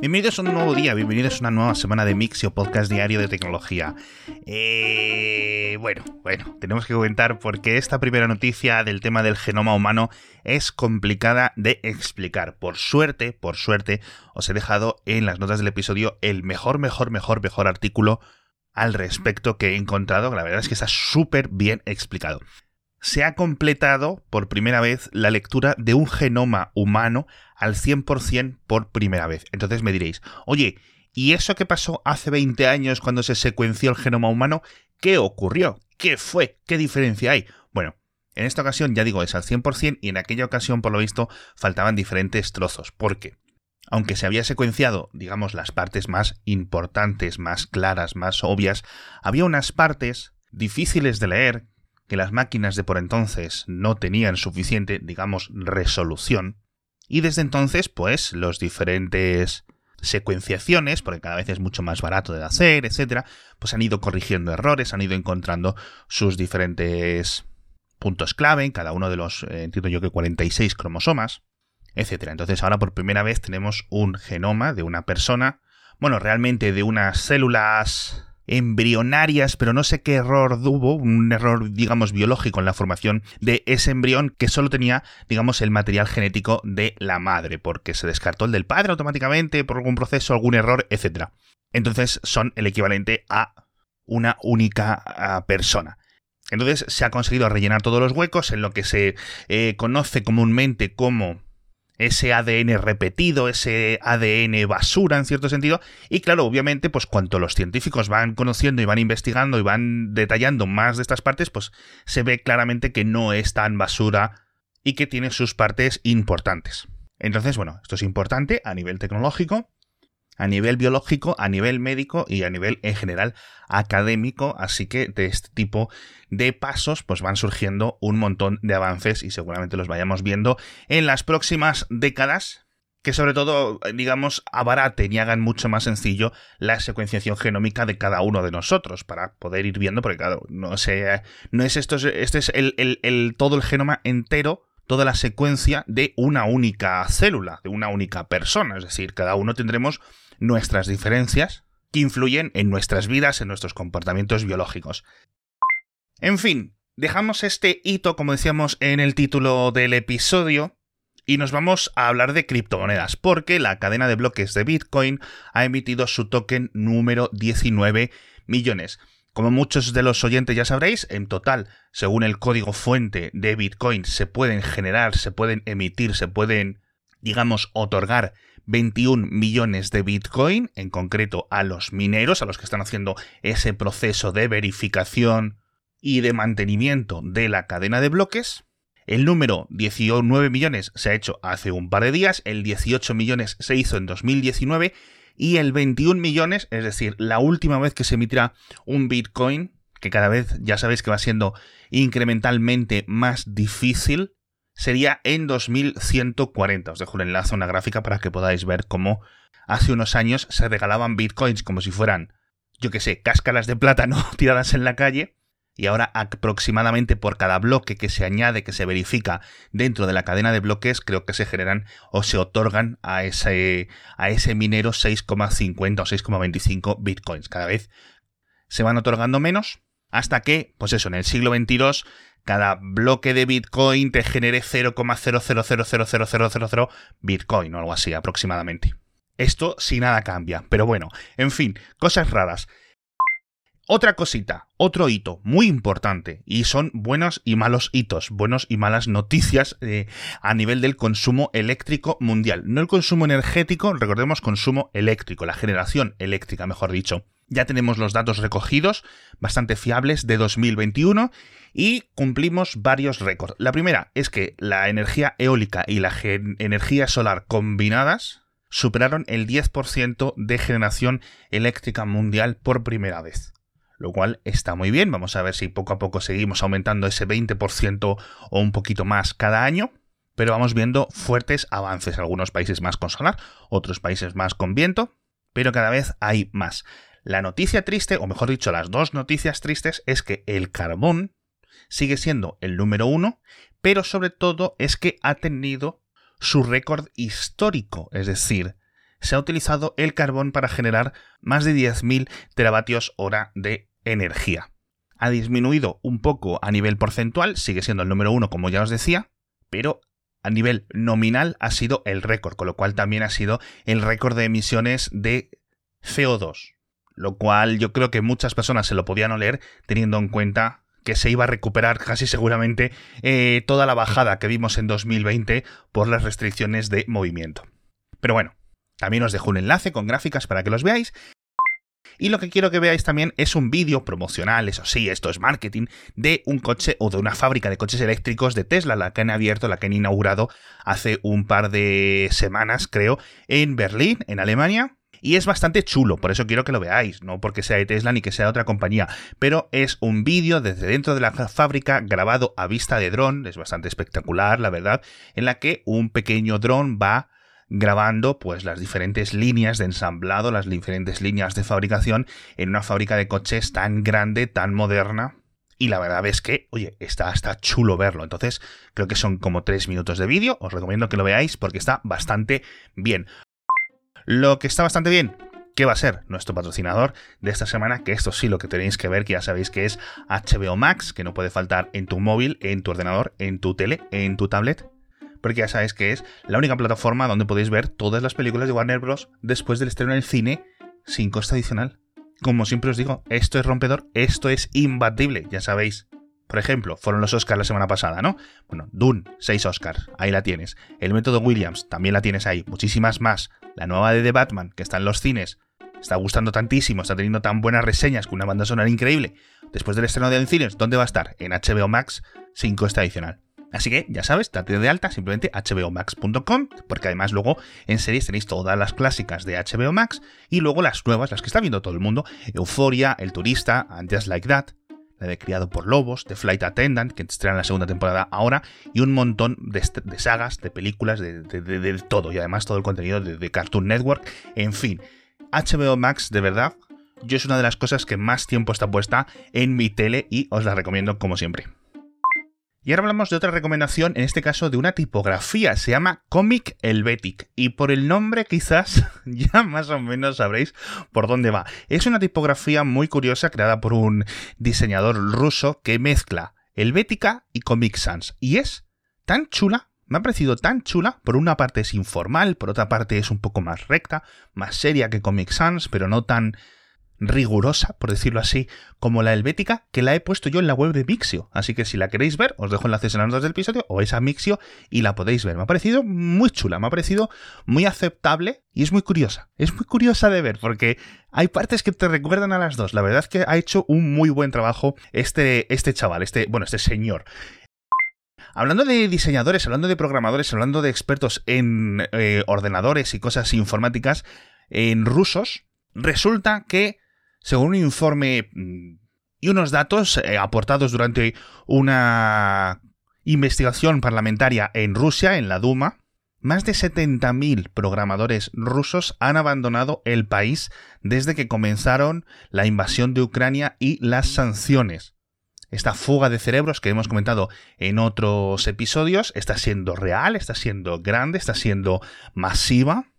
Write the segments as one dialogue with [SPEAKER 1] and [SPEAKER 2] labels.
[SPEAKER 1] Bienvenidos a un nuevo día, bienvenidos a una nueva semana de Mixio, podcast diario de tecnología. Eh, bueno, bueno, tenemos que comentar porque esta primera noticia del tema del genoma humano es complicada de explicar. Por suerte, por suerte, os he dejado en las notas del episodio el mejor, mejor, mejor, mejor artículo al respecto que he encontrado. La verdad es que está súper bien explicado se ha completado por primera vez la lectura de un genoma humano al 100% por primera vez. Entonces me diréis, oye, ¿y eso que pasó hace 20 años cuando se secuenció el genoma humano? ¿Qué ocurrió? ¿Qué fue? ¿Qué diferencia hay? Bueno, en esta ocasión ya digo es al 100% y en aquella ocasión por lo visto faltaban diferentes trozos. ¿Por qué? Aunque se había secuenciado, digamos, las partes más importantes, más claras, más obvias, había unas partes difíciles de leer que las máquinas de por entonces no tenían suficiente, digamos, resolución, y desde entonces, pues, los diferentes secuenciaciones, porque cada vez es mucho más barato de hacer, etcétera, pues han ido corrigiendo errores, han ido encontrando sus diferentes puntos clave en cada uno de los, eh, entiendo yo que 46 cromosomas, etcétera. Entonces ahora por primera vez tenemos un genoma de una persona, bueno, realmente de unas células embrionarias, pero no sé qué error hubo, un error, digamos, biológico en la formación de ese embrión que solo tenía, digamos, el material genético de la madre, porque se descartó el del padre automáticamente por algún proceso, algún error, etc. Entonces son el equivalente a una única persona. Entonces se ha conseguido rellenar todos los huecos en lo que se eh, conoce comúnmente como ese ADN repetido, ese ADN basura en cierto sentido. Y claro, obviamente, pues cuanto los científicos van conociendo y van investigando y van detallando más de estas partes, pues se ve claramente que no es tan basura y que tiene sus partes importantes. Entonces, bueno, esto es importante a nivel tecnológico, a nivel biológico, a nivel médico y a nivel en general académico, así que de este tipo de pasos pues van surgiendo un montón de avances y seguramente los vayamos viendo en las próximas décadas que sobre todo, digamos, abaraten y hagan mucho más sencillo la secuenciación genómica de cada uno de nosotros, para poder ir viendo, porque claro, no sé, no es esto, este es el, todo el genoma entero, toda la secuencia de una única célula, de una única persona, es decir, cada uno tendremos nuestras diferencias que influyen en nuestras vidas, en nuestros comportamientos biológicos. En fin, dejamos este hito, como decíamos en el título del episodio, y nos vamos a hablar de criptomonedas, porque la cadena de bloques de Bitcoin ha emitido su token número 19 millones. Como muchos de los oyentes ya sabréis, en total, según el código fuente de Bitcoin, se pueden generar, se pueden emitir, se pueden, digamos, otorgar 21 millones de Bitcoin, en concreto a los mineros, a los que están haciendo ese proceso de verificación y de mantenimiento de la cadena de bloques. El número 19 millones se ha hecho hace un par de días, el 18 millones se hizo en 2019 y el 21 millones, es decir, la última vez que se emitirá un Bitcoin, que cada vez ya sabéis que va siendo incrementalmente más difícil, sería en 2140. Os dejo el enlace a una gráfica para que podáis ver cómo hace unos años se regalaban bitcoins como si fueran, yo que sé, cáscaras de plátano tiradas en la calle. Y ahora aproximadamente por cada bloque que se añade, que se verifica dentro de la cadena de bloques, creo que se generan o se otorgan a ese, a ese minero 6,50 o 6,25 bitcoins. Cada vez se van otorgando menos hasta que, pues eso, en el siglo XXII cada bloque de Bitcoin te genere 0,0000000 Bitcoin o algo así aproximadamente. Esto si nada cambia, pero bueno, en fin, cosas raras. Otra cosita, otro hito muy importante, y son buenos y malos hitos, buenos y malas noticias eh, a nivel del consumo eléctrico mundial. No el consumo energético, recordemos consumo eléctrico, la generación eléctrica, mejor dicho. Ya tenemos los datos recogidos, bastante fiables, de 2021 y cumplimos varios récords. La primera es que la energía eólica y la energía solar combinadas superaron el 10% de generación eléctrica mundial por primera vez. Lo cual está muy bien, vamos a ver si poco a poco seguimos aumentando ese 20% o un poquito más cada año, pero vamos viendo fuertes avances, algunos países más con solar, otros países más con viento, pero cada vez hay más. La noticia triste, o mejor dicho, las dos noticias tristes, es que el carbón sigue siendo el número uno, pero sobre todo es que ha tenido su récord histórico, es decir, se ha utilizado el carbón para generar más de 10.000 teravatios hora de energía. Ha disminuido un poco a nivel porcentual, sigue siendo el número uno como ya os decía, pero a nivel nominal ha sido el récord, con lo cual también ha sido el récord de emisiones de CO2, lo cual yo creo que muchas personas se lo podían oler teniendo en cuenta que se iba a recuperar casi seguramente eh, toda la bajada que vimos en 2020 por las restricciones de movimiento. Pero bueno, también os dejo un enlace con gráficas para que los veáis. Y lo que quiero que veáis también es un vídeo promocional, eso sí, esto es marketing, de un coche o de una fábrica de coches eléctricos de Tesla, la que han abierto, la que han inaugurado hace un par de semanas, creo, en Berlín, en Alemania. Y es bastante chulo, por eso quiero que lo veáis, no porque sea de Tesla ni que sea de otra compañía, pero es un vídeo desde dentro de la fábrica grabado a vista de dron, es bastante espectacular, la verdad, en la que un pequeño dron va grabando pues las diferentes líneas de ensamblado, las diferentes líneas de fabricación en una fábrica de coches tan grande, tan moderna. Y la verdad es que, oye, está, está chulo verlo. Entonces, creo que son como tres minutos de vídeo. Os recomiendo que lo veáis porque está bastante bien. Lo que está bastante bien, ¿Qué va a ser nuestro patrocinador de esta semana, que esto sí lo que tenéis que ver, que ya sabéis que es HBO Max, que no puede faltar en tu móvil, en tu ordenador, en tu tele, en tu tablet, porque ya sabéis que es la única plataforma donde podéis ver todas las películas de Warner Bros. después del estreno en el cine sin coste adicional. Como siempre os digo, esto es rompedor, esto es imbatible, ya sabéis. Por ejemplo, fueron los Oscars la semana pasada, ¿no? Bueno, Dune, 6 Oscars, ahí la tienes. El método Williams, también la tienes ahí. Muchísimas más. La nueva de The Batman, que está en los cines, está gustando tantísimo, está teniendo tan buenas reseñas con una banda sonora increíble. Después del estreno de en cines, ¿dónde va a estar? En HBO Max, sin coste adicional. Así que ya sabes, date de alta simplemente hbomax.com, porque además luego en series tenéis todas las clásicas de HBO Max y luego las nuevas, las que está viendo todo el mundo, Euphoria, El Turista, And Just Like That, la de Criado por Lobos, The Flight Attendant, que estrena la segunda temporada ahora, y un montón de, sagas, de películas, de, todo, y además todo el contenido de Cartoon Network, en fin. HBO Max, de verdad, yo es una de las cosas que más tiempo está puesta en mi tele y os la recomiendo como siempre. Y ahora hablamos de otra recomendación, en este caso de una tipografía, se llama Comic Helvetic, y por el nombre quizás ya más o menos sabréis por dónde va. Es una tipografía muy curiosa creada por un diseñador ruso que mezcla Helvética y Comic Sans, y es tan chula me ha parecido tan chula. Por una parte es informal, por otra parte es un poco más recta, más seria que Comic Sans, pero no tan rigurosa, por decirlo así, como la helvética, que la he puesto yo en la web de Mixio. Así que si la queréis ver, os dejo enlaces en las notas del episodio o esa Mixio y la podéis ver. Me ha parecido muy chula, me ha parecido muy aceptable y es muy curiosa. Es muy curiosa de ver porque hay partes que te recuerdan a las dos. La verdad es que ha hecho un muy buen trabajo este, este chaval, este, bueno, este señor. Hablando de diseñadores, hablando de programadores, hablando de expertos en eh, ordenadores y cosas informáticas en rusos, resulta que según un informe mm, y unos datos eh, aportados durante una investigación parlamentaria en Rusia, en la Duma, más de 70.000 programadores rusos han abandonado el país desde que comenzaron la invasión de Ucrania y las sanciones. Esta fuga de cerebros que hemos comentado en otros episodios está siendo real, está siendo grande, está siendo masiva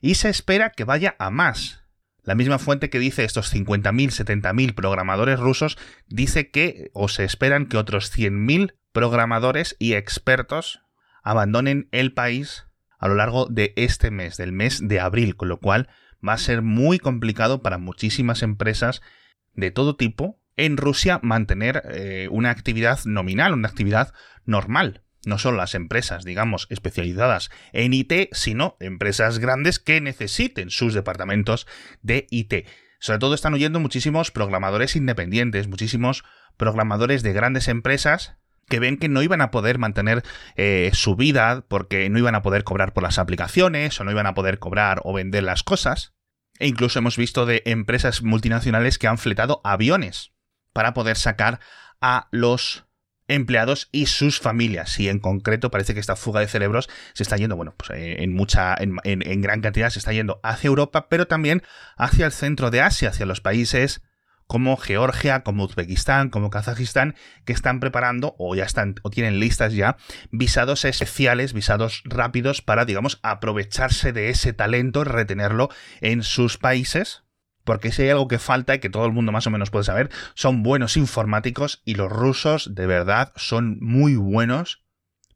[SPEAKER 1] y se espera que vaya a más. La misma fuente que dice estos 50.000, 70.000 programadores rusos dice que o se esperan que otros 100.000 programadores y expertos abandonen el país a lo largo de este mes, del mes de abril, con lo cual va a ser muy complicado para muchísimas empresas de todo tipo en Rusia mantener eh, una actividad nominal, una actividad normal no solo las empresas, digamos, especializadas en IT, sino empresas grandes que necesiten sus departamentos de IT. Sobre todo están huyendo muchísimos programadores independientes, muchísimos programadores de grandes empresas que ven que no iban a poder mantener eh, su vida porque no iban a poder cobrar por las aplicaciones o no iban a poder cobrar o vender las cosas. E incluso hemos visto de empresas multinacionales que han fletado aviones para poder sacar a los empleados y sus familias. Y en concreto parece que esta fuga de cerebros se está yendo, bueno, pues eh, en mucha, en, en, gran cantidad se está yendo hacia Europa, pero también hacia el centro de Asia, hacia los países como Georgia, como Uzbekistán, como Kazajistán, que están preparando o ya están o tienen listas ya visados especiales, visados rápidos para, digamos, aprovecharse de ese talento, retenerlo en sus países. Porque si hay algo que falta y que todo el mundo más o menos puede saber, son buenos informáticos y los rusos de verdad son muy buenos.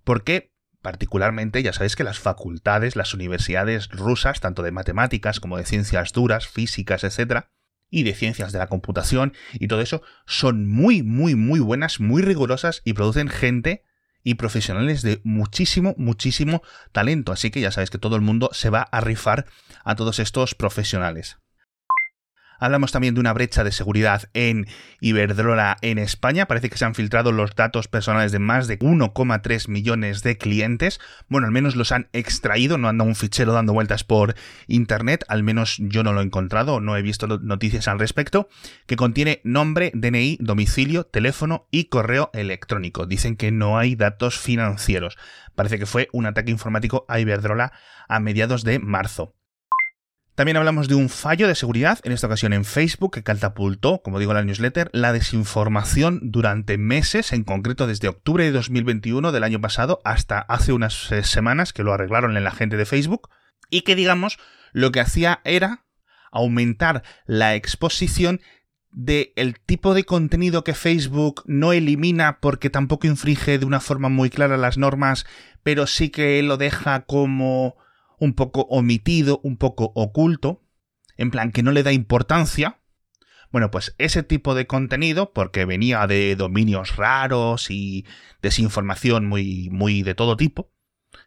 [SPEAKER 1] Porque particularmente ya sabéis que las facultades, las universidades rusas, tanto de matemáticas como de ciencias duras, físicas, etcétera, y de ciencias de la computación y todo eso, son muy, muy, muy buenas, muy rigurosas y producen gente y profesionales de muchísimo, muchísimo talento. Así que ya sabéis que todo el mundo se va a rifar a todos estos profesionales. Hablamos también de una brecha de seguridad en Iberdrola en España. Parece que se han filtrado los datos personales de más de 1,3 millones de clientes. Bueno, al menos los han extraído, no anda un fichero dando vueltas por internet, al menos yo no lo he encontrado, no he visto noticias al respecto, que contiene nombre, DNI, domicilio, teléfono y correo electrónico. Dicen que no hay datos financieros. Parece que fue un ataque informático a Iberdrola a mediados de marzo. También hablamos de un fallo de seguridad, en esta ocasión en Facebook, que catapultó, como digo en la newsletter, la desinformación durante meses, en concreto desde octubre de 2021 del año pasado hasta hace unas eh, semanas que lo arreglaron en la gente de Facebook, y que digamos lo que hacía era aumentar la exposición del el tipo de contenido que Facebook no elimina porque tampoco infringe de una forma muy clara las normas, pero sí que lo deja como un poco omitido, un poco oculto, en plan que no le da importancia. Bueno, pues ese tipo de contenido, porque venía de dominios raros y desinformación muy, muy de todo tipo,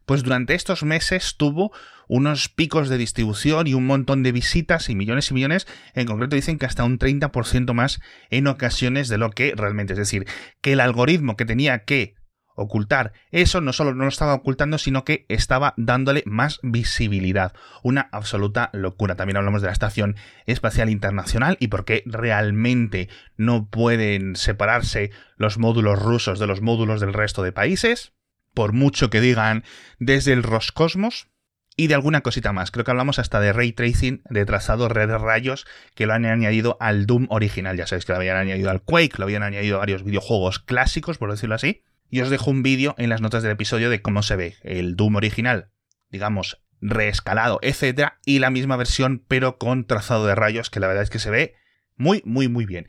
[SPEAKER 1] pues durante estos meses tuvo unos picos de distribución y un montón de visitas y millones y millones, en concreto dicen que hasta un 30% más en ocasiones de lo que realmente es decir, que el algoritmo que tenía que ocultar. Eso no solo no lo estaba ocultando, sino que estaba dándole más visibilidad. Una absoluta locura. También hablamos de la Estación Espacial Internacional y por qué realmente no pueden separarse los módulos rusos de los módulos del resto de países. Por mucho que digan desde el Roscosmos, y de alguna cosita más. Creo que hablamos hasta de ray tracing, de trazado red de rayos, que lo han añadido al Doom original. Ya sabéis que lo habían añadido al Quake, lo habían añadido a varios videojuegos clásicos, por decirlo así. Y os dejo un vídeo en las notas del episodio de cómo se ve el Doom original, digamos, reescalado, etcétera, y la misma versión, pero con trazado de rayos, que la verdad es que se ve muy, muy, muy bien.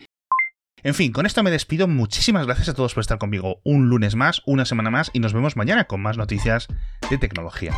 [SPEAKER 1] En fin, con esto me despido. Muchísimas gracias a todos por estar conmigo un lunes más, una semana más, y nos vemos mañana con más noticias de tecnología.